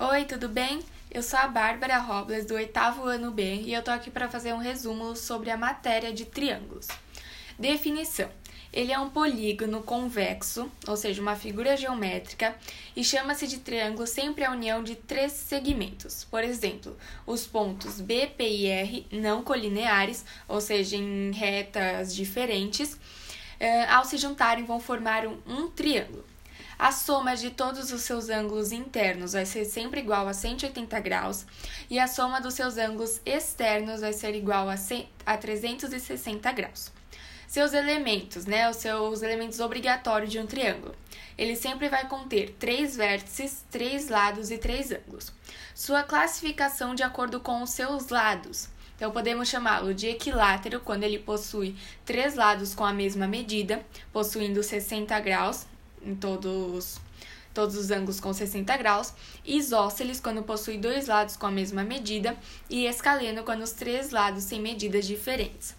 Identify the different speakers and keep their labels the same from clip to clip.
Speaker 1: Oi, tudo bem? Eu sou a Bárbara Robles, do oitavo ano B, e eu tô aqui para fazer um resumo sobre a matéria de triângulos. Definição: ele é um polígono convexo, ou seja, uma figura geométrica, e chama-se de triângulo sempre a união de três segmentos. Por exemplo, os pontos B, P e R não colineares, ou seja, em retas diferentes, eh, ao se juntarem vão formar um, um triângulo. A soma de todos os seus ângulos internos vai ser sempre igual a 180 graus e a soma dos seus ângulos externos vai ser igual a, 100, a 360 graus. Seus elementos, né, os seus elementos obrigatórios de um triângulo. Ele sempre vai conter três vértices, três lados e três ângulos. Sua classificação de acordo com os seus lados. Então, podemos chamá-lo de equilátero quando ele possui três lados com a mesma medida, possuindo 60 graus, em todos, todos os ângulos com 60 graus, isósceles quando possui dois lados com a mesma medida e escaleno quando os três lados têm medidas diferentes.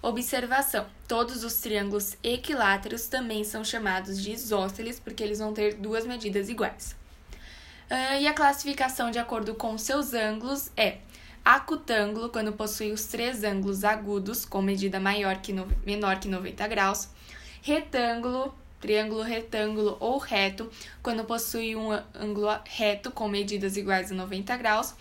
Speaker 1: Observação: todos os triângulos equiláteros também são chamados de isósceles porque eles vão ter duas medidas iguais. Uh, e a classificação de acordo com seus ângulos é acutângulo quando possui os três ângulos agudos com medida maior que no, menor que 90 graus, retângulo triângulo retângulo ou reto, quando possui um ângulo reto com medidas iguais a 90 graus,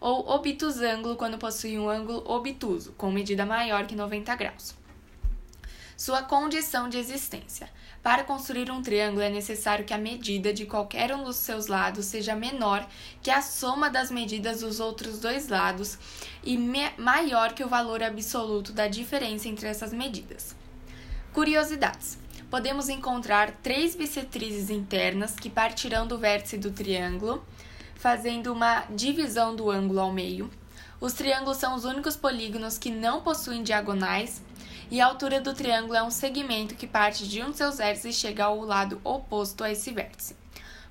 Speaker 1: ou obtusângulo, quando possui um ângulo obtuso, com medida maior que 90 graus. Sua condição de existência. Para construir um triângulo é necessário que a medida de qualquer um dos seus lados seja menor que a soma das medidas dos outros dois lados e maior que o valor absoluto da diferença entre essas medidas. Curiosidades podemos encontrar três bissetrizes internas que partirão do vértice do triângulo, fazendo uma divisão do ângulo ao meio. Os triângulos são os únicos polígonos que não possuem diagonais, e a altura do triângulo é um segmento que parte de um de seus vértices e chega ao lado oposto a esse vértice.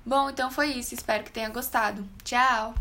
Speaker 1: Bom, então foi isso, espero que tenha gostado. Tchau!